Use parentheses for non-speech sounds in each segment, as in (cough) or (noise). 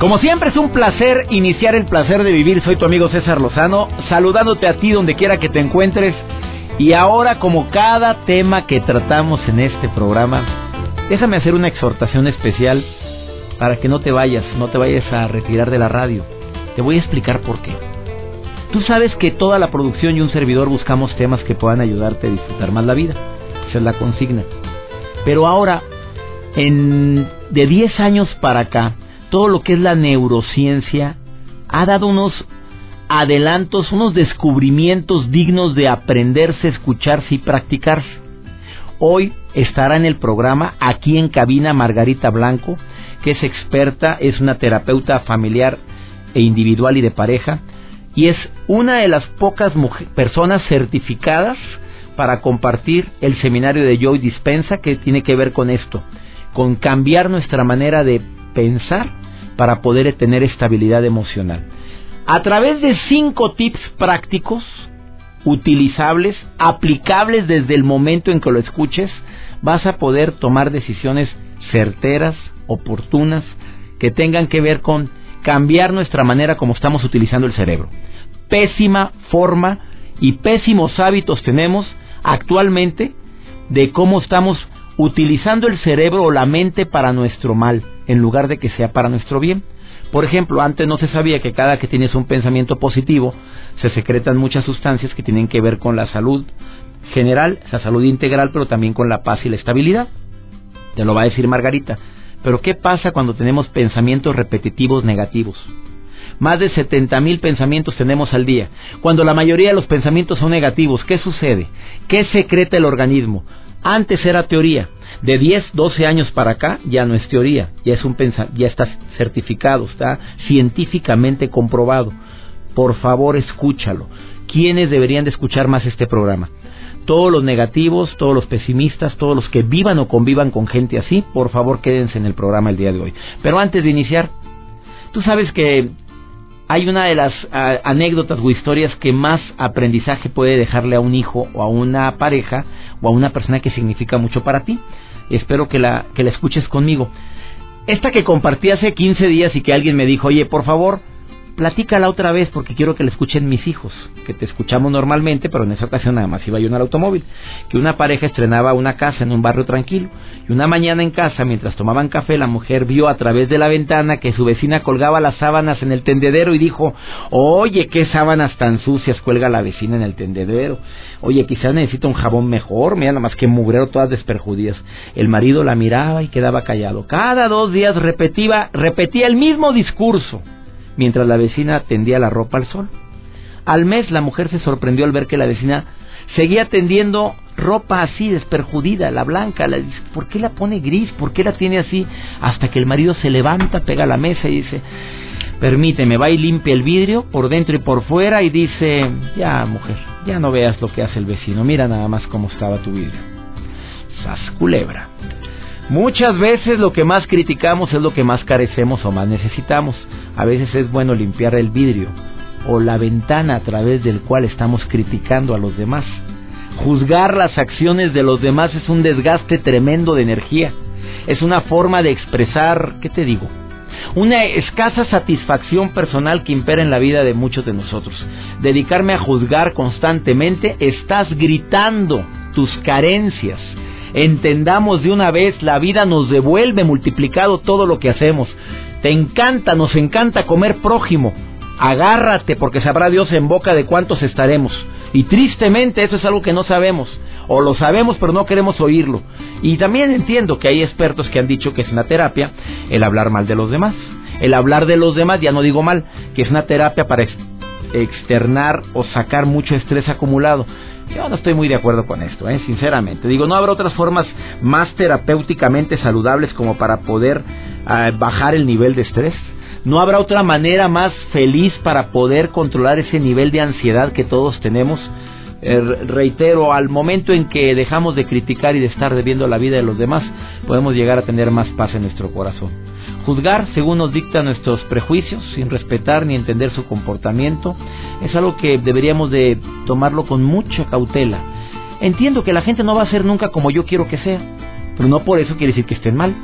Como siempre es un placer iniciar el placer de vivir. Soy tu amigo César Lozano, saludándote a ti donde quiera que te encuentres. Y ahora, como cada tema que tratamos en este programa, déjame hacer una exhortación especial para que no te vayas, no te vayas a retirar de la radio. Te voy a explicar por qué. Tú sabes que toda la producción y un servidor buscamos temas que puedan ayudarte a disfrutar más la vida. Esa es la consigna. Pero ahora, en, de 10 años para acá, todo lo que es la neurociencia ha dado unos adelantos, unos descubrimientos dignos de aprenderse, escucharse y practicarse. Hoy estará en el programa aquí en cabina Margarita Blanco, que es experta, es una terapeuta familiar e individual y de pareja, y es una de las pocas personas certificadas para compartir el seminario de Joy Dispensa que tiene que ver con esto, con cambiar nuestra manera de pensar para poder tener estabilidad emocional. A través de cinco tips prácticos, utilizables, aplicables desde el momento en que lo escuches, vas a poder tomar decisiones certeras, oportunas, que tengan que ver con cambiar nuestra manera como estamos utilizando el cerebro. Pésima forma y pésimos hábitos tenemos actualmente de cómo estamos utilizando el cerebro o la mente para nuestro mal, en lugar de que sea para nuestro bien. Por ejemplo, antes no se sabía que cada que tienes un pensamiento positivo, se secretan muchas sustancias que tienen que ver con la salud general, esa salud integral, pero también con la paz y la estabilidad. Te lo va a decir Margarita. Pero ¿qué pasa cuando tenemos pensamientos repetitivos negativos? Más de 70 mil pensamientos tenemos al día. Cuando la mayoría de los pensamientos son negativos, ¿qué sucede? ¿Qué secreta el organismo? Antes era teoría. De 10, 12 años para acá ya no es teoría, ya es un ya está certificado, está científicamente comprobado. Por favor, escúchalo. ¿Quiénes deberían de escuchar más este programa? Todos los negativos, todos los pesimistas, todos los que vivan o convivan con gente así, por favor quédense en el programa el día de hoy. Pero antes de iniciar, tú sabes que hay una de las anécdotas o historias que más aprendizaje puede dejarle a un hijo o a una pareja o a una persona que significa mucho para ti. Espero que la, que la escuches conmigo. Esta que compartí hace 15 días y que alguien me dijo, oye, por favor, platícala otra vez porque quiero que la escuchen mis hijos, que te escuchamos normalmente, pero en esa ocasión nada más iba yo en el automóvil, que una pareja estrenaba una casa en un barrio tranquilo y una mañana en casa, mientras tomaban café, la mujer vio a través de la ventana que su vecina colgaba las sábanas en el tendedero y dijo, oye, qué sábanas tan sucias cuelga la vecina en el tendedero, oye, quizás necesita un jabón mejor, mira nada más que mugrero todas desperjudidas. El marido la miraba y quedaba callado. Cada dos días repetía, repetía el mismo discurso mientras la vecina tendía la ropa al sol. Al mes la mujer se sorprendió al ver que la vecina seguía tendiendo ropa así desperjudida, la blanca, la, ¿por qué la pone gris? ¿Por qué la tiene así? Hasta que el marido se levanta, pega la mesa y dice, permíteme, va y limpia el vidrio por dentro y por fuera y dice, ya mujer, ya no veas lo que hace el vecino, mira nada más cómo estaba tu vidrio. Sas culebra. Muchas veces lo que más criticamos es lo que más carecemos o más necesitamos. A veces es bueno limpiar el vidrio o la ventana a través del cual estamos criticando a los demás. Juzgar las acciones de los demás es un desgaste tremendo de energía. Es una forma de expresar, ¿qué te digo? Una escasa satisfacción personal que impera en la vida de muchos de nosotros. Dedicarme a juzgar constantemente, estás gritando tus carencias entendamos de una vez, la vida nos devuelve multiplicado todo lo que hacemos. Te encanta, nos encanta comer prójimo. Agárrate porque sabrá Dios en boca de cuántos estaremos. Y tristemente eso es algo que no sabemos. O lo sabemos pero no queremos oírlo. Y también entiendo que hay expertos que han dicho que es una terapia el hablar mal de los demás. El hablar de los demás, ya no digo mal, que es una terapia para externar o sacar mucho estrés acumulado. Yo no estoy muy de acuerdo con esto, ¿eh? sinceramente. Digo, no habrá otras formas más terapéuticamente saludables como para poder ah, bajar el nivel de estrés. No habrá otra manera más feliz para poder controlar ese nivel de ansiedad que todos tenemos. Eh, reitero, al momento en que dejamos de criticar y de estar debiendo la vida de los demás, podemos llegar a tener más paz en nuestro corazón. Juzgar según nos dictan nuestros prejuicios, sin respetar ni entender su comportamiento, es algo que deberíamos de tomarlo con mucha cautela. Entiendo que la gente no va a ser nunca como yo quiero que sea, pero no por eso quiere decir que estén mal.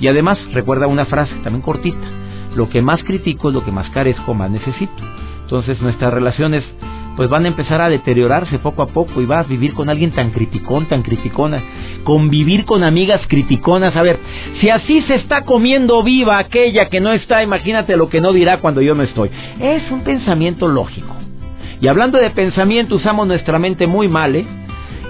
Y además, recuerda una frase también cortita, lo que más critico es lo que más carezco, más necesito. Entonces nuestras relaciones pues van a empezar a deteriorarse poco a poco y vas a vivir con alguien tan criticón, tan criticona, convivir con amigas criticonas, a ver, si así se está comiendo viva aquella que no está, imagínate lo que no dirá cuando yo no estoy. Es un pensamiento lógico. Y hablando de pensamiento, usamos nuestra mente muy mal, ¿eh?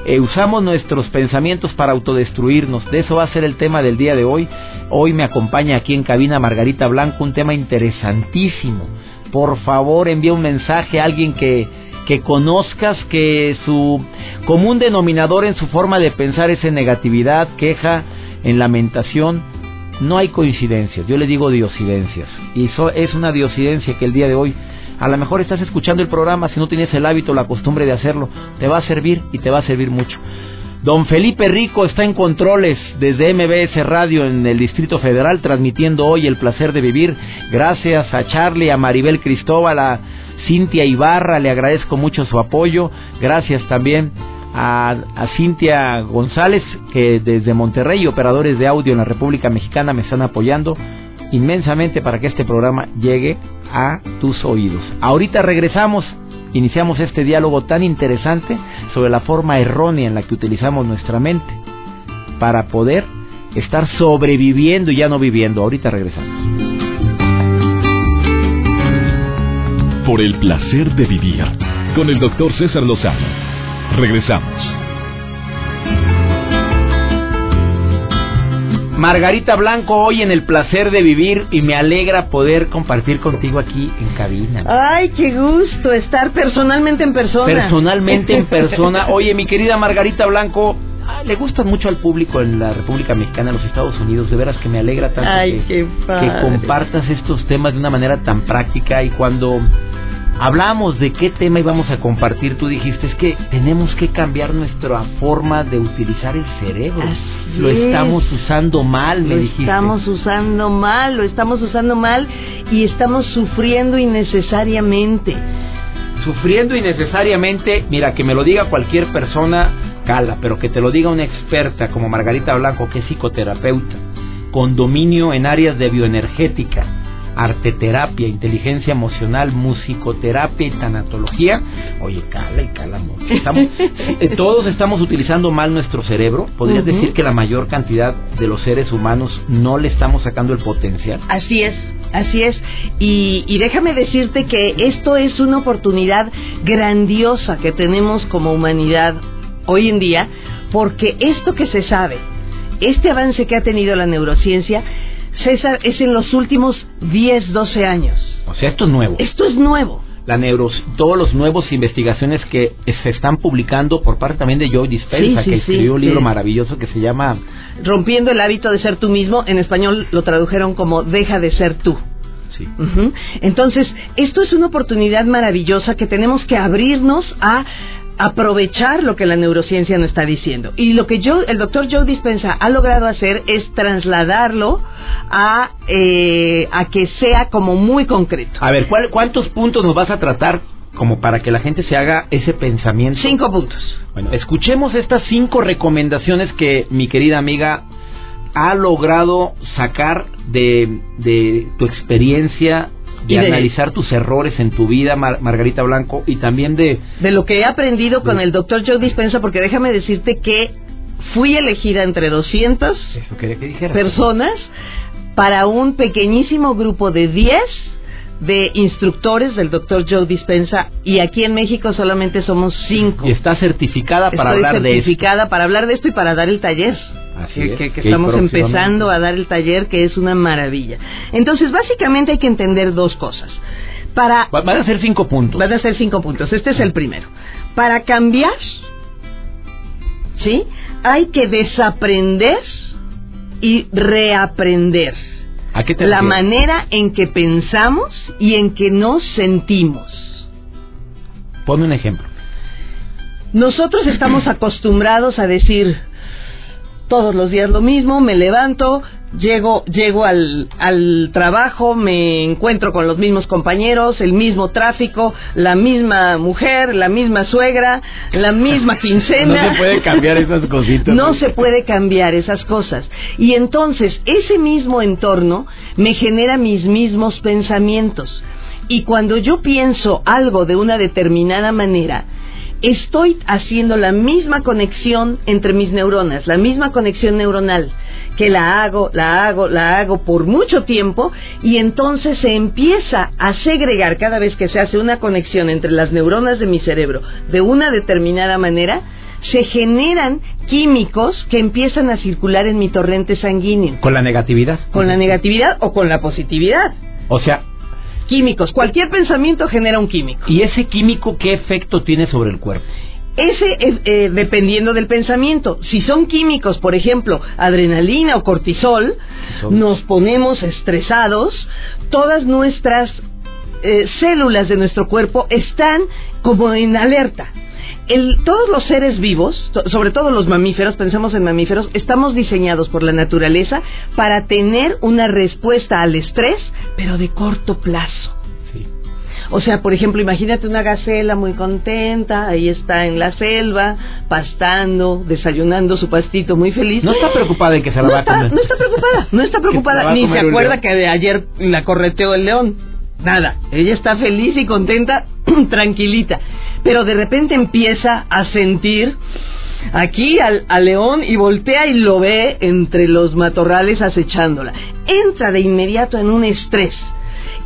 Eh, usamos nuestros pensamientos para autodestruirnos. De eso va a ser el tema del día de hoy. Hoy me acompaña aquí en cabina Margarita Blanco, un tema interesantísimo. Por favor, envía un mensaje a alguien que que conozcas que su común denominador en su forma de pensar es en negatividad, queja, en lamentación. No hay coincidencias, yo le digo diosidencias. Y eso es una diosidencia que el día de hoy, a lo mejor estás escuchando el programa, si no tienes el hábito, la costumbre de hacerlo, te va a servir y te va a servir mucho. Don Felipe Rico está en controles desde MBS Radio en el Distrito Federal, transmitiendo hoy el placer de vivir. Gracias a Charlie, a Maribel Cristóbal, a Cintia Ibarra, le agradezco mucho su apoyo. Gracias también a, Cintia González, que desde Monterrey, operadores de audio en la República Mexicana, me están apoyando inmensamente para que este programa llegue a tus oídos. Ahorita regresamos, iniciamos este diálogo tan interesante sobre la forma errónea en la que utilizamos nuestra mente para poder estar sobreviviendo y ya no viviendo. Ahorita regresamos. Por el placer de vivir con el doctor César Lozano. Regresamos. Margarita Blanco hoy en el placer de vivir y me alegra poder compartir contigo aquí en cabina. Ay, qué gusto estar personalmente en persona. Personalmente en persona. (laughs) Oye, mi querida Margarita Blanco, ah, le gustan mucho al público en la República Mexicana, en los Estados Unidos. De veras que me alegra tanto que, que compartas estos temas de una manera tan práctica y cuando hablamos de qué tema íbamos a compartir, tú dijiste, es que tenemos que cambiar nuestra forma de utilizar el cerebro. lo estamos usando mal, me lo dijiste. estamos usando mal, lo estamos usando mal y estamos sufriendo innecesariamente. Sufriendo innecesariamente, mira, que me lo diga cualquier persona, cala, pero que te lo diga una experta como Margarita Blanco, que es psicoterapeuta, con dominio en áreas de bioenergética, arteterapia, inteligencia emocional, musicoterapia y tanatología. Oye, cala y cala mucho. (laughs) Eh, todos estamos utilizando mal nuestro cerebro. ¿Podrías decir que la mayor cantidad de los seres humanos no le estamos sacando el potencial? Así es. Así es, y, y déjame decirte que esto es una oportunidad grandiosa que tenemos como humanidad hoy en día, porque esto que se sabe, este avance que ha tenido la neurociencia, César, es en los últimos 10, 12 años. O sea, esto es nuevo. Esto es nuevo. La neuro, todos los nuevos investigaciones que se están publicando por parte también de Joe Dispenza, Sí, sí, que sí, escribió un libro maravilloso que se llama Rompiendo el hábito de ser tú mismo, en español lo tradujeron como deja de ser tú. sí. Entonces, esto es una oportunidad maravillosa que tenemos que abrirnos a aprovechar lo que la neurociencia nos está diciendo. Y lo que yo, el doctor Joe Dispensa ha logrado hacer es trasladarlo a, eh, a que sea como muy concreto. A ver, ¿cuál- ¿cuántos puntos nos vas a tratar como para que la gente se haga ese pensamiento? Cinco puntos. Bueno, escuchemos estas cinco recomendaciones que mi querida amiga ha logrado sacar de, de tu experiencia, de, Y de- analizar tus errores en tu vida, Mar- Margarita Blanco, y también de... De lo que he aprendido con el doctor Joe Dispensa, porque déjame decirte que fui elegida entre 200 Eso quería que dijeras. personas para un pequeñísimo grupo de 10 de instructores del doctor Joe Dispensa y aquí en México solamente somos 5. Y está certificada para Estoy hablar de esto. certificada para hablar de esto y para dar el taller. Así que, es, que- que que estamos empezando a dar el taller, que es una maravilla. Entonces, básicamente hay que entender dos cosas. Para, Va- Van a ser cinco puntos. Van a ser cinco puntos. Este es el primero. Para cambiar, ¿sí? Hay que desaprender y reaprender ¿A qué te la refieres? manera en que pensamos y en que nos sentimos. Ponme un ejemplo. Nosotros estamos acostumbrados a decir todos los días lo mismo, me levanto, llego, llego al, al trabajo, me encuentro con los mismos compañeros, el mismo tráfico, la misma mujer, la misma suegra, la misma quincena. (laughs) No se puede cambiar esas cositas. No se puede cambiar esas cosas. Y entonces ese mismo entorno me genera mis mismos pensamientos. Y cuando yo pienso algo de una determinada manera, estoy haciendo la misma conexión entre mis neuronas, la misma conexión neuronal, que la hago, la hago, la hago por mucho tiempo y entonces se empieza a segregar cada vez que se hace una conexión entre las neuronas de mi cerebro de una determinada manera, se generan químicos que empiezan a circular en mi torrente sanguíneo, Con la negatividad. con la negatividad o con la positividad. O sea, Químicos, cualquier pensamiento genera un químico. ¿y ese químico qué efecto tiene sobre el cuerpo? Ese es eh, dependiendo del pensamiento. Si son químicos, por ejemplo, adrenalina o cortisol, nos ponemos estresados, todas nuestras eh, células de nuestro cuerpo están como en alerta. El- todos los seres vivos, to- sobre todo los mamíferos, pensemos en mamíferos, estamos diseñados por la naturaleza para tener una respuesta al estrés, pero de corto plazo. Sí. O sea, por ejemplo, imagínate una gacela muy contenta, ahí está en la selva, pastando, desayunando su pastito muy feliz. No está preocupada en que se la no va a comer. no está preocupada, no está (laughs) preocupada, ni se acuerda que de ayer la correteó el león. Nada, ella está feliz y contenta, (clears throat) tranquilita. Pero de repente empieza a sentir aquí al, león y voltea y lo ve entre los matorrales acechándola. Entra de inmediato en un estrés.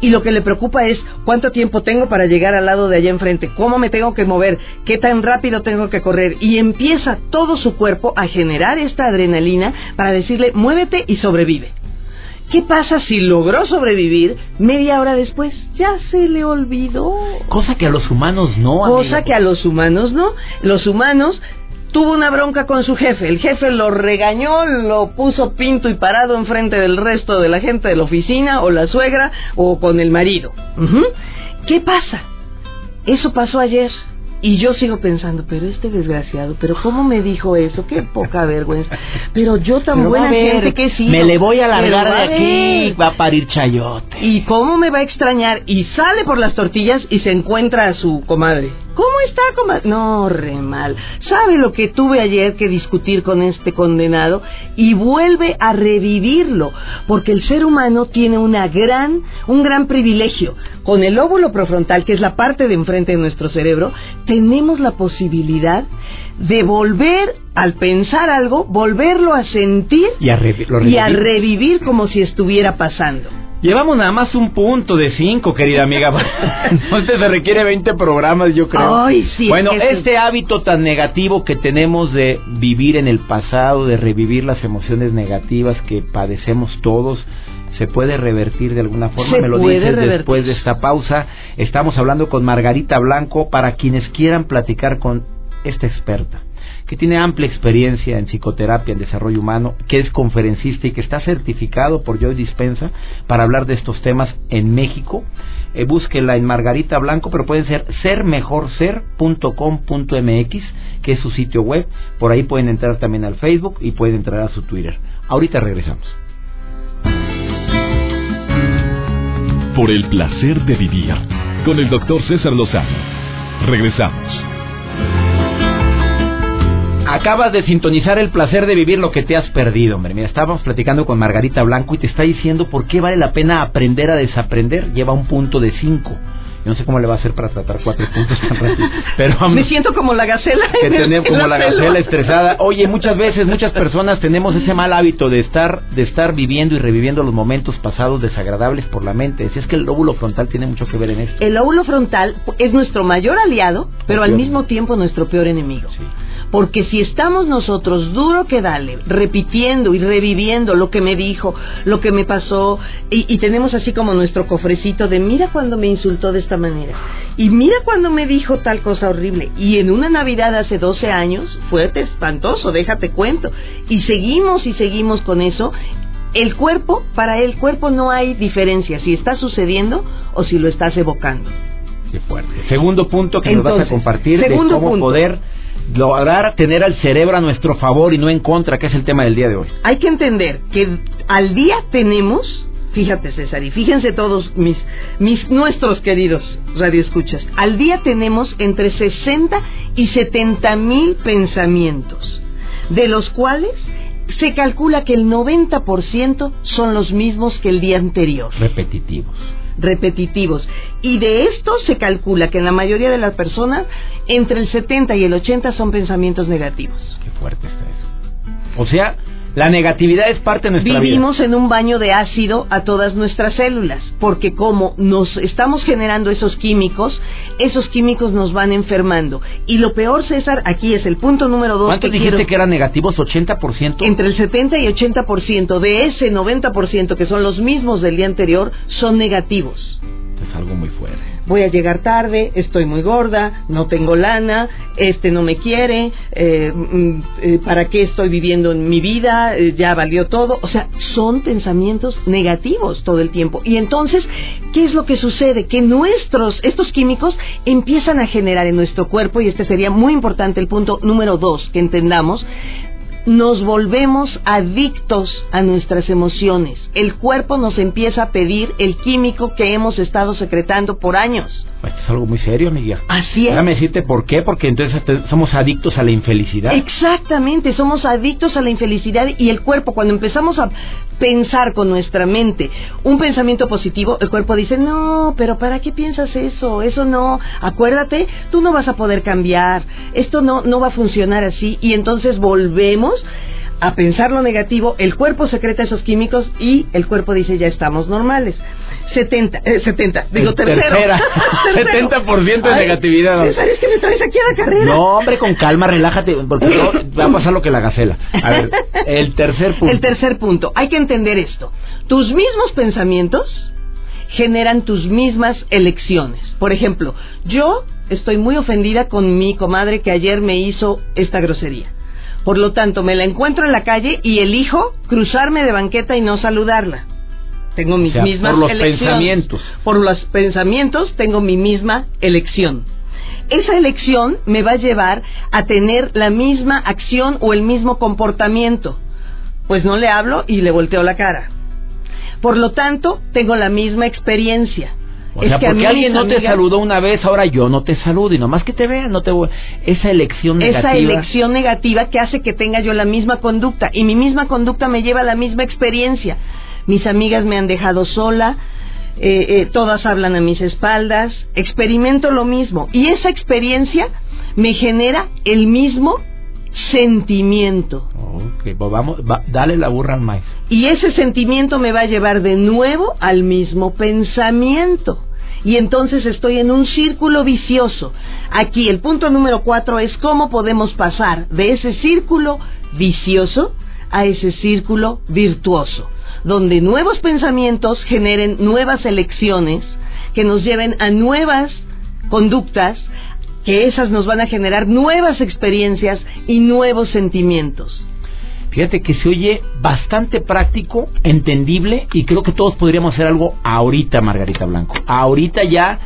Y lo que le preocupa es cuánto tiempo tengo para llegar al lado de allá enfrente, cómo me tengo que mover, qué tan rápido tengo que correr. Y empieza todo su cuerpo a generar esta adrenalina para decirle, muévete y sobrevive. ¿Qué pasa si logró sobrevivir media hora después? Ya se le olvidó. Cosa que a los humanos no. Cosa que a los humanos no. Los humanos tuvo una bronca con su jefe. El jefe lo regañó, lo puso pinto y parado enfrente del resto de la gente de la oficina o la suegra o con el marido. ¿Qué pasa? Eso pasó ayer. Y yo sigo pensando, pero este desgraciado, pero ¿cómo me dijo eso? Qué poca vergüenza. Pero yo tan Pero buena ver, gente que sido. Me le voy a largar de a aquí. ver. Va a parir chayote. ¿Y cómo me va a extrañar? Y sale por las tortillas y se encuentra a su comadre. ¿Cómo está, comadre? No, re mal. ¿Sabe lo que tuve ayer que discutir con este condenado? Y vuelve a revivirlo, porque el ser humano tiene una gran, un gran privilegio. Con el óvulo profrontal, que es la parte de enfrente de nuestro cerebro, tenemos la posibilidad de volver, al pensar algo, volverlo a sentir Y a, revi- y a revivir como si estuviera pasando. Llevamos nada más un punto de cinco, querida amiga. (laughs) Entonces se requiere 20 programas, yo creo. Ay, sí, Bueno, es que- este hábito tan negativo que tenemos de vivir en el pasado, de revivir las emociones negativas que padecemos todos, se puede revertir de alguna forma. Se Me lo dices después de esta pausa. Estamos hablando con Margarita Blanco para quienes quieran platicar con esta experta que tiene amplia experiencia en psicoterapia, en desarrollo humano, que es conferencista y que está certificado por Joy Dispensa para hablar de estos temas en México. Eh, búsquela en Margarita Blanco, pero pueden ser sermejorser.com.mx, que es su sitio web. Por ahí pueden entrar también al Facebook y pueden entrar a su Twitter. Ahorita regresamos. Por el placer de vivir con el doctor César Lozano. Regresamos. Acabas de sintonizar el placer de vivir lo que te has perdido, hombre. Estábamos platicando con Margarita Blanco y te está diciendo por qué vale la pena aprender a desaprender. Lleva un punto de cinco. Yo no sé cómo le va a hacer para tratar cuatro puntos tan rápido. (laughs) Pero Me siento como la gacela. que tenemos como la gacela estresada. (laughs) Oye, muchas veces, muchas personas tenemos ese mal hábito de estar, de estar viviendo y reviviendo los momentos pasados desagradables por la mente. Si es que el lóbulo frontal tiene mucho que ver en esto. El lóbulo frontal es nuestro mayor aliado, pero al mismo tiempo nuestro peor enemigo. Sí. Porque si estamos nosotros duro que dale, repitiendo y reviviendo lo que me dijo, lo que me pasó, y, y tenemos así como nuestro cofrecito de mira cuando me insultó de esta manera, y mira cuando me dijo tal cosa horrible, y en una Navidad hace 12 años fue espantoso, déjate cuento, y seguimos y seguimos con eso. El cuerpo, para el cuerpo no hay diferencia si está sucediendo o si lo estás evocando. Qué fuerte. Segundo punto que nos vas a compartir de cómo punto. poder lograr tener al cerebro a nuestro favor y no en contra, que es el tema del día de hoy. hay que entender que al día tenemos, fíjate César, y fíjense todos mis, mis nuestros queridos radioescuchas, al día tenemos entre 60 y 70 mil pensamientos, de los cuales se calcula que el 90% son los mismos que el día anterior Repetitivos. repetitivos. Y de esto se calcula que en la mayoría de las personas, entre el 70 y el 80 son pensamientos negativos. Qué fuerte está eso. O sea, la negatividad es parte de nuestra Vivimos en un baño de ácido a todas nuestras células, porque como nos estamos generando esos químicos, esos químicos nos van enfermando. Y lo peor, César, aquí es el punto número dos ¿Cuánto que dijiste quiero- que eran negativos? ¿80%? Entre el 70 y 80% de ese 90% que son los mismos del día anterior son negativos. Es algo muy fuerte. voy a llegar tarde, estoy muy gorda, no tengo lana, este no me quiere, eh, mm, eh, ¿para qué estoy viviendo en mi vida? Eh, ya valió todo. O sea, son pensamientos negativos todo el tiempo. Y entonces, ¿qué es lo que sucede? Que nuestros, estos químicos empiezan a generar en nuestro cuerpo, y este sería muy importante el punto número dos que entendamos, nos volvemos adictos a nuestras emociones. El cuerpo nos empieza a pedir el químico que hemos estado secretando por años. Esto es algo muy serio, amiga. Así es. Déjame decirte por qué, porque entonces somos adictos a la infelicidad. Exactamente, somos adictos a la infelicidad y el cuerpo, cuando empezamos a pensar con nuestra mente un pensamiento positivo, el cuerpo dice, no, pero ¿para qué piensas eso? Eso no, acuérdate, tú no vas a poder cambiar, esto no, no va a funcionar así y entonces volvemos a pensar lo negativo, el cuerpo secreta esos químicos y el cuerpo dice, ya estamos normales. 70, eh, 70, digo El (laughs) tercero. tercera. (laughs) Tercero. 70% de Ay, negatividad. César, es que me traes aquí a la carrera. No, hombre, con calma, relájate, porque no, (laughs) va a pasar lo que la gacela. A ver, el tercer punto. El tercer punto. Hay que entender esto. Tus mismos pensamientos generan tus mismas elecciones. Por ejemplo, yo estoy muy ofendida con mi comadre que ayer me hizo esta grosería. Por lo tanto, me la encuentro en la calle y elijo cruzarme de banqueta y no saludarla. Tengo mis sea, mismas por los elecciones. pensamientos. Por los pensamientos tengo mi misma elección. Esa elección me va a llevar a tener la misma acción o el mismo comportamiento. Pues no le hablo y le volteo la cara. Por lo tanto, tengo la misma experiencia. O sea, que a porque alguien no te saludó una vez, ahora yo no te saludo y nomás que te vean, no te voy. Esa elección negativa. esa elección negativa que hace que tenga yo la misma conducta y mi misma conducta me lleva a la misma experiencia. Mis amigas me han dejado sola, eh, eh, todas hablan a mis espaldas, experimento lo mismo y esa experiencia me genera el mismo sentimiento. Ok, pues vamos, va- dale la burra al maíz. Y ese sentimiento me va a llevar de nuevo al mismo pensamiento. Y entonces estoy en un círculo vicioso. Aquí el punto número cuatro es cómo podemos pasar de ese círculo vicioso a ese círculo virtuoso, donde nuevos pensamientos generen nuevas elecciones que nos lleven a nuevas conductas, que esas nos van a generar nuevas experiencias y nuevos sentimientos. Fíjate que se oye bastante práctico, entendible y creo que todos podríamos hacer algo ahorita, Margarita Blanco. Ahorita ya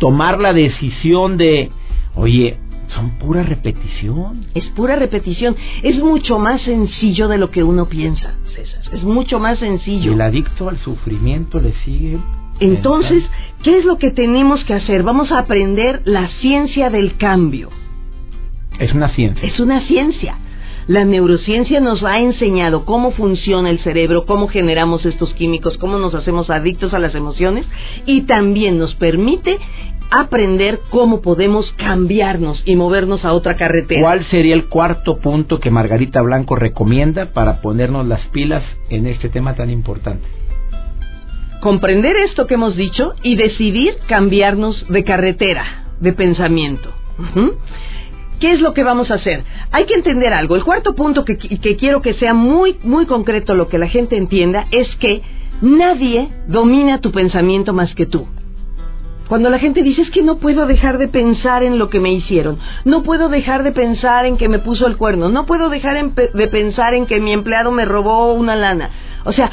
tomar la decisión de, oye, son pura repetición. Es pura repetición. Es mucho más sencillo de lo que uno piensa, César. Es mucho más sencillo. el adicto al sufrimiento le sigue. Entonces, ¿qué es lo que tenemos que hacer? Vamos a aprender la ciencia del cambio. es una ciencia. Es una ciencia. La neurociencia nos ha enseñado cómo funciona el cerebro, cómo generamos estos químicos, cómo nos hacemos adictos a las emociones y también nos permite aprender cómo podemos cambiarnos y movernos a otra carretera. ¿Cuál sería el cuarto punto que Margarita Blanco recomienda para ponernos las pilas en este tema tan importante? Comprender esto que hemos dicho y decidir cambiarnos de carretera, de pensamiento. ¿Qué es lo que vamos a hacer? Hay que entender algo. El cuarto punto que, que quiero que sea muy, muy concreto lo que la gente entienda es que nadie domina tu pensamiento más que tú. Cuando la gente dice es que no puedo dejar de pensar en lo que me hicieron, no puedo dejar de pensar en que me puso el cuerno, no puedo dejar de pensar en que mi empleado me robó una lana. O sea,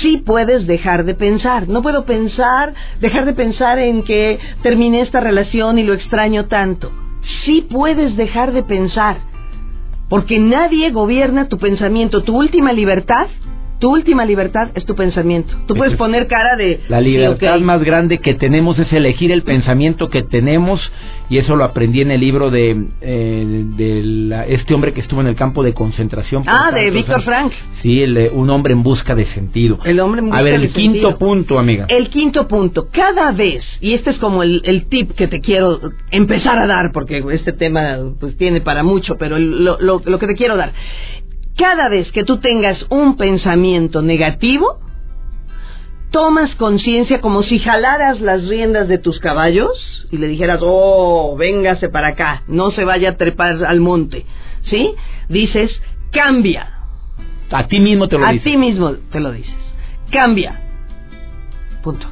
sí puedes dejar de pensar. No puedo pensar, dejar de pensar en que terminé esta relación y lo extraño tanto. Sí puedes dejar de pensar. Porque nadie gobierna tu pensamiento. Tu última libertad tu última libertad es tu pensamiento. Tú puedes poner cara de... La libertad más grande que tenemos es elegir el pensamiento que tenemos y eso lo aprendí en el libro de, eh, este hombre que estuvo en el campo de concentración. Ah, de Víctor Frank. Sí, un hombre en busca de sentido. El hombre en busca A ver, el quinto punto, amiga. El quinto punto. Cada vez, y este es como el, tip que te quiero empezar a dar, porque este tema pues tiene para mucho, pero lo, lo que te quiero dar cada vez que tú tengas un pensamiento negativo, tomas conciencia como si jalaras las riendas de tus caballos y le dijeras, oh, véngase para acá, no se vaya a trepar al monte. ¿Sí? Dices, cambia. A ti mismo te lo dices. A ti mismo te lo dices. Cambia. Punto.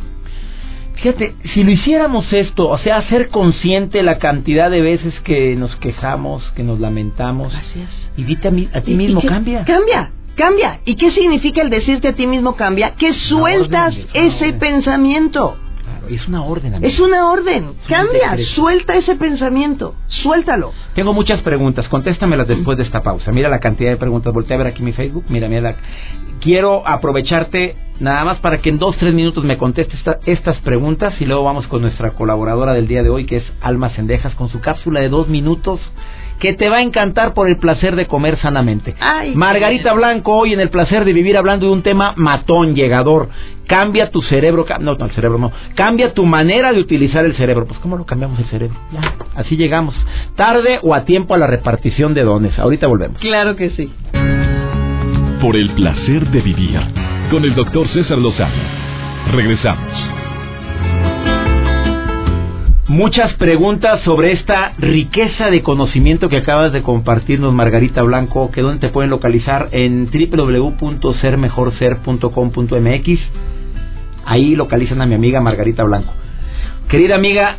Fíjate, si lo hiciéramos esto, o sea, ser consciente la cantidad de veces que nos quejamos, que nos lamentamos. Gracias. Y dite a, ti mismo, cambia. Cambia, cambia. ¿Y qué significa el decirte a ti mismo cambia? Que sueltas ese pensamiento. Claro, es una orden. Es una orden. cambia, suelta ese pensamiento. Suéltalo. Tengo muchas preguntas, contéstamelas después de esta pausa. Mira la cantidad de preguntas. Voltea a ver aquí mi Facebook. Mira, mira. La... Quiero aprovecharte nada más para que en dos, tres minutos me contestes estas preguntas y luego vamos con nuestra colaboradora del día de hoy, que es Alma Cendejas, con su cápsula de dos minutos que te va a encantar por el placer de comer sanamente. Margarita Blanco hoy en el placer de vivir hablando de un tema matón, llegador. Cambia tu cerebro, no, no, el cerebro no. Cambia tu manera de utilizar el cerebro. Pues ¿cómo lo cambiamos el cerebro? Ya, así llegamos. Tarde o a tiempo a la repartición de dones. Ahorita volvemos. Claro que sí. Por el placer de vivir con el doctor César Lozano. Regresamos. Muchas preguntas sobre esta riqueza de conocimiento que acabas de compartirnos, Margarita Blanco, que donde te pueden localizar en www.sermejorser.com.mx. Ahí localizan a mi amiga Margarita Blanco. Querida amiga,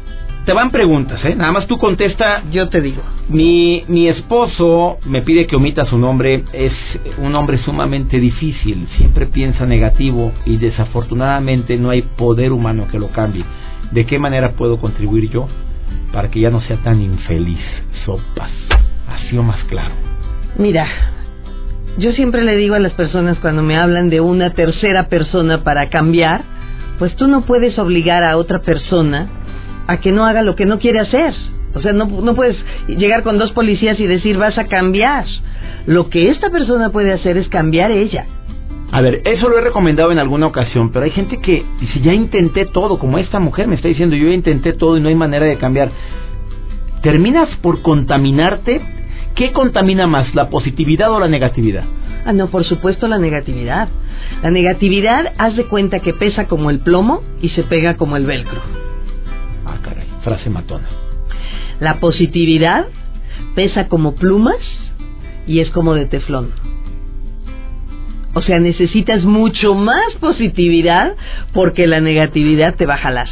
te van preguntas, ¿eh? Nada más tú contesta. Yo te digo. Mi, mi esposo me pide que omita su nombre. Es un hombre sumamente difícil. Siempre piensa negativo y desafortunadamente no hay poder humano que lo cambie. ¿De qué manera puedo contribuir yo para que ya no sea tan infeliz? Sopas. Así o más claro. Mira, yo siempre le digo a las personas cuando me hablan de una tercera persona para cambiar, pues tú no puedes obligar a otra persona a que no haga lo que no quiere hacer. O sea, no, no puedes llegar con dos policías y decir vas a cambiar. Lo que esta persona puede hacer es cambiar ella. A ver, eso lo he recomendado en alguna ocasión, pero hay gente que dice, ya intenté todo, como esta mujer me está diciendo, yo intenté todo y no hay manera de cambiar. ¿Terminas por contaminarte? ¿Qué contamina más, la positividad o la negatividad? Ah, no, por supuesto la negatividad. La negatividad, haz de cuenta que pesa como el plomo y se pega como el velcro. Ah, caray, frase matona. La positividad pesa como plumas y es como de teflón. O sea, necesitas mucho más positividad porque la negatividad te va a jalar.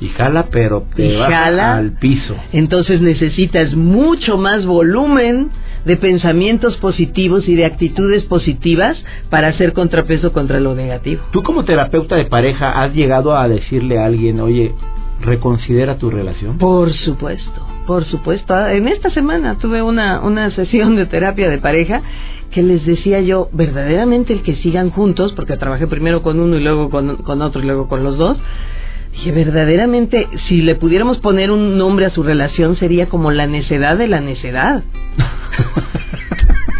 Y jala, pero te va al piso. Entonces necesitas mucho más volumen de pensamientos positivos y de actitudes positivas para hacer contrapeso contra lo negativo. Tú como terapeuta de pareja has llegado a decirle a alguien, oye, reconsidera tu relación? Por supuesto, por supuesto. Ah, en esta semana tuve una, una (laughs) sesión de terapia de pareja que les decía yo, verdaderamente el que sigan juntos, porque trabajé primero con uno y luego con, con otro y luego con los dos, dije, verdaderamente, si le pudiéramos poner un nombre a su relación, sería como la necedad de la necedad. (laughs)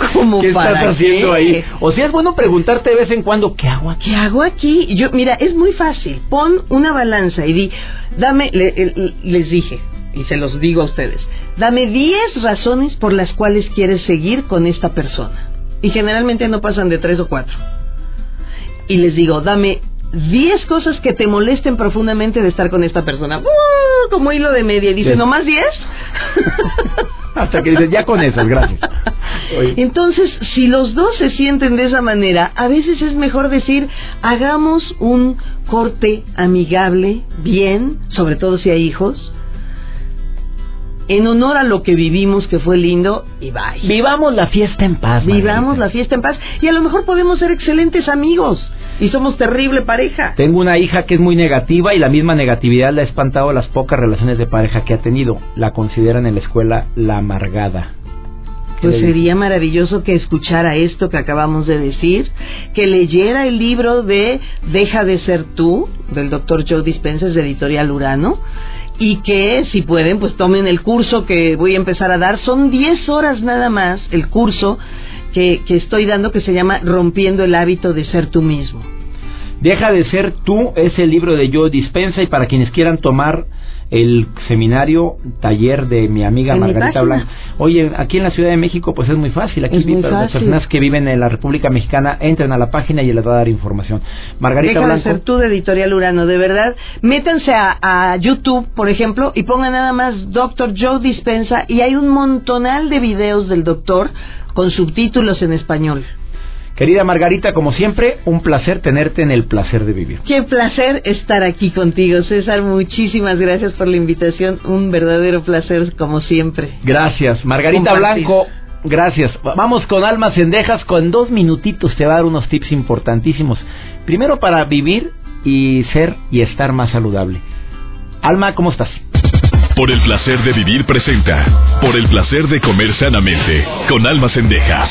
(laughs) ¿Cómo ¿Qué estás para haciendo qué? ahí? O sea, es bueno preguntarte de vez en cuando, ¿qué hago aquí? ¿Qué hago aquí? Yo, mira, es muy fácil. Pon una balanza y di, dame, le- les dije, y se los digo a ustedes, dame 10 razones por las cuales quieres seguir con esta persona. Y generalmente no pasan de tres o cuatro. Y les digo, dame 10 cosas que te molesten profundamente de estar con esta persona. ¡Uh! como hilo de media. Y dice, Sí. ¿no más 10? Hasta que dices, ya con esas, gracias. Oye. Entonces, si los dos se sienten de esa manera, a veces es mejor decir, hagamos un corte amigable, bien, sobre todo si hay hijos, en honor a lo que vivimos, que fue lindo, y bye. Vivamos la fiesta en paz. Vivamos Margarita. la fiesta en paz y a lo mejor podemos ser excelentes amigos y somos terrible pareja. Tengo una hija que es muy negativa y la misma negatividad le ha espantado las pocas relaciones de pareja que ha tenido. La consideran en la escuela la amargada. ¿Qué Pues sería maravilloso que escuchara esto que acabamos de decir, que leyera el libro de Deja de ser tú, del doctor Joe Dispenza, es de editorial Urano, y que si pueden, pues tomen el curso que voy a empezar a dar. Son 10 horas nada más el curso que, que estoy dando que se llama Rompiendo el hábito de ser tú mismo. Deja de ser tú es el libro de Joe Dispensa y para quienes quieran tomar el seminario taller de mi amiga En mi Margarita página. Blanco. Oye, aquí en la Ciudad de México pues es muy fácil. Aquí Es muy las fácil. personas que viven en la República Mexicana entren a la página y les va a dar información. Margarita Deja de Blanco. ser tú de Editorial Urano, de verdad. Métanse a, a YouTube, por ejemplo, y pongan nada más Doctor Joe Dispensa y hay un montonal de videos del doctor con subtítulos en español. Querida Margarita, como siempre, un placer tenerte en el placer de vivir. Qué placer estar aquí contigo, César. Muchísimas gracias por la invitación. Un verdadero placer, como siempre. Gracias. Margarita Compartir. Blanco, gracias. Va- Vamos con Almas Cendejas. Con dos minutitos te va a dar unos tips importantísimos. Primero para vivir y ser y estar más saludable. Alma, ¿cómo estás? Por el placer de vivir presenta. Por el placer de comer sanamente. Con almas cendejas.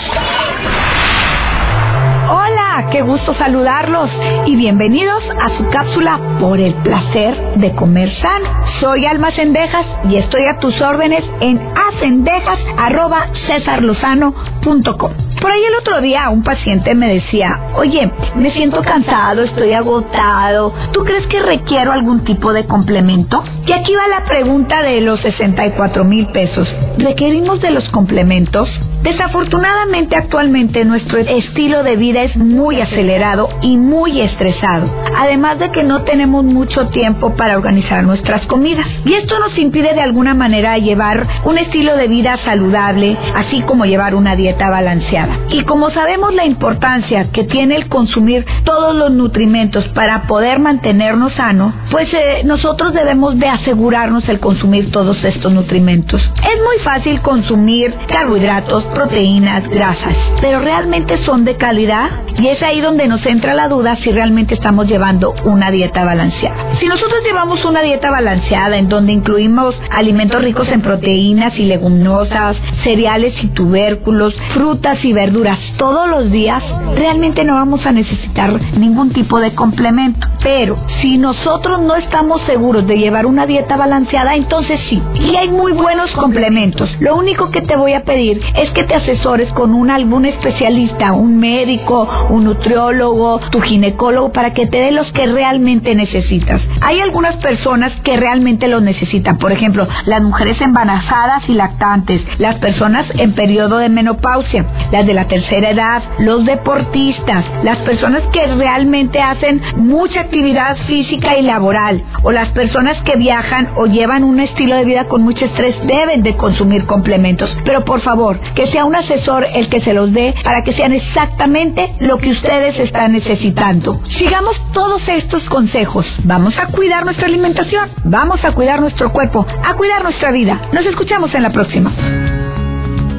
Qué gusto saludarlos y bienvenidos a su cápsula por el placer de comer sano. Soy Alma Cendejas y estoy a tus órdenes en acendejas.cesarlozano.com. Por ahí el otro día un paciente me decía, oye, me siento cansado, estoy agotado, ¿tú crees que requiero algún tipo de complemento? Y aquí va la pregunta de los 64 mil pesos. ¿Requerimos de los complementos? Desafortunadamente actualmente nuestro estilo de vida es muy acelerado y muy estresado, además de que no tenemos mucho tiempo para organizar nuestras comidas. Y esto nos impide de alguna manera llevar un estilo de vida saludable, así como llevar una dieta balanceada. Y como sabemos la importancia que tiene el consumir todos los nutrimentos para poder mantenernos sanos, pues eh, nosotros debemos de asegurarnos el consumir todos estos nutrimentos. Es muy fácil consumir carbohidratos, proteínas, grasas, pero realmente son de calidad y es ahí donde nos entra la duda si realmente estamos llevando una dieta balanceada. Si nosotros llevamos una dieta balanceada en donde incluimos alimentos ricos en proteínas y leguminosas, cereales y tubérculos, frutas y verduras todos los días, realmente no vamos a necesitar ningún tipo de complemento. Pero si nosotros no estamos seguros de llevar una dieta balanceada, entonces sí. Y hay muy buenos complementos. Lo único que te voy a pedir es que te asesores con un algún especialista, un médico, un nutriólogo, tu ginecólogo, para que te dé los que realmente necesitas. Hay algunas personas que realmente los necesitan. Por ejemplo, las mujeres embarazadas y lactantes, las personas en periodo de menopausia, las de la tercera edad, los deportistas, las personas que realmente hacen mucha actividad física y laboral, o las personas que viajan o llevan un estilo de vida con mucho estrés, deben de consumir complementos. Pero por favor, que sea un asesor el que se los dé para que sean exactamente lo que ustedes están necesitando. Sigamos todos estos consejos. Vamos a cuidar nuestra alimentación, vamos a cuidar nuestro cuerpo, a cuidar nuestra vida. Nos escuchamos en la próxima.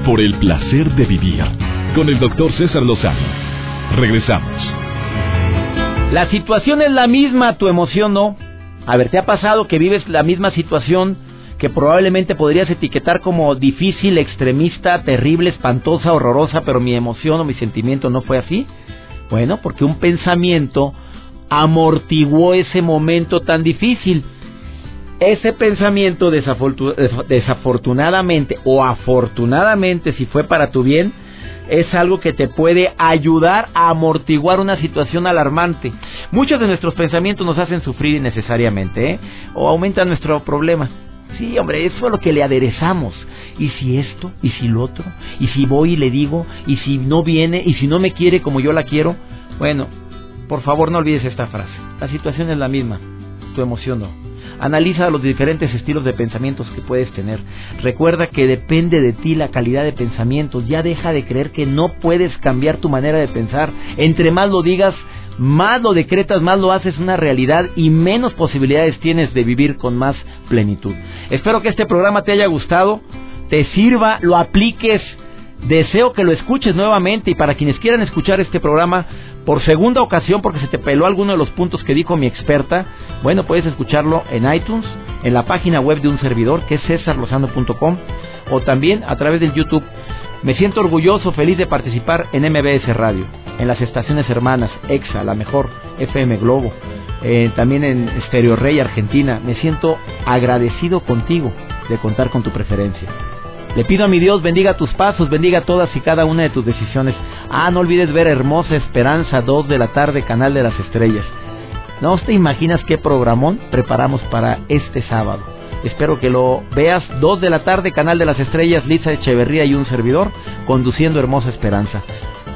Por el placer de vivir. Con el doctor César Lozano. Regresamos. La situación es la misma, tu emoción no. A ver, ¿te ha pasado que vives la misma situación que probablemente podrías etiquetar como difícil, extremista, terrible, espantosa, horrorosa, pero mi emoción o mi sentimiento no fue así? Bueno, porque un pensamiento amortiguó ese momento tan difícil. ese pensamiento desafortunadamente o afortunadamente, si fue para tu bien, es algo que te puede ayudar a amortiguar una situación alarmante. Muchos de nuestros pensamientos nos hacen sufrir innecesariamente, ¿eh? O aumentan nuestro problema. Sí, hombre, eso es lo que le aderezamos. ¿Y si esto? ¿Y si lo otro? ¿Y si voy y le digo? ¿Y si no viene? ¿Y si no me quiere como yo la quiero? Bueno, por favor no olvides esta frase. La situación es la misma, tu emoción no. Analiza los diferentes estilos de pensamientos que puedes tener. Recuerda que depende de ti la calidad de pensamientos. Ya deja de creer que no puedes cambiar tu manera de pensar. Entre más lo digas, más lo decretas, más lo haces una realidad y menos posibilidades tienes de vivir con más plenitud. Espero que este programa te haya gustado, te sirva, lo apliques. Deseo que lo escuches nuevamente y para quienes quieran escuchar este programa, por segunda ocasión porque se te peló alguno de los puntos que dijo mi experta, bueno, puedes escucharlo en iTunes, en la página web de un servidor que es cesarlosano.com o también a través del YouTube. Me siento orgulloso, feliz de participar en MBS Radio, en las estaciones hermanas, EXA, la mejor, FM Globo, eh, también en Stereo Rey Argentina. Me siento agradecido contigo de contar con tu preferencia. Le pido a mi Dios bendiga tus pasos, bendiga todas y cada una de tus decisiones. Ah, no olvides ver Hermosa Esperanza, 2 de la tarde, Canal de las Estrellas. No te imaginas qué programón preparamos para este sábado. Espero que lo veas, 2 de la tarde, Canal de las Estrellas, Lisa Echeverría y un servidor, conduciendo Hermosa Esperanza.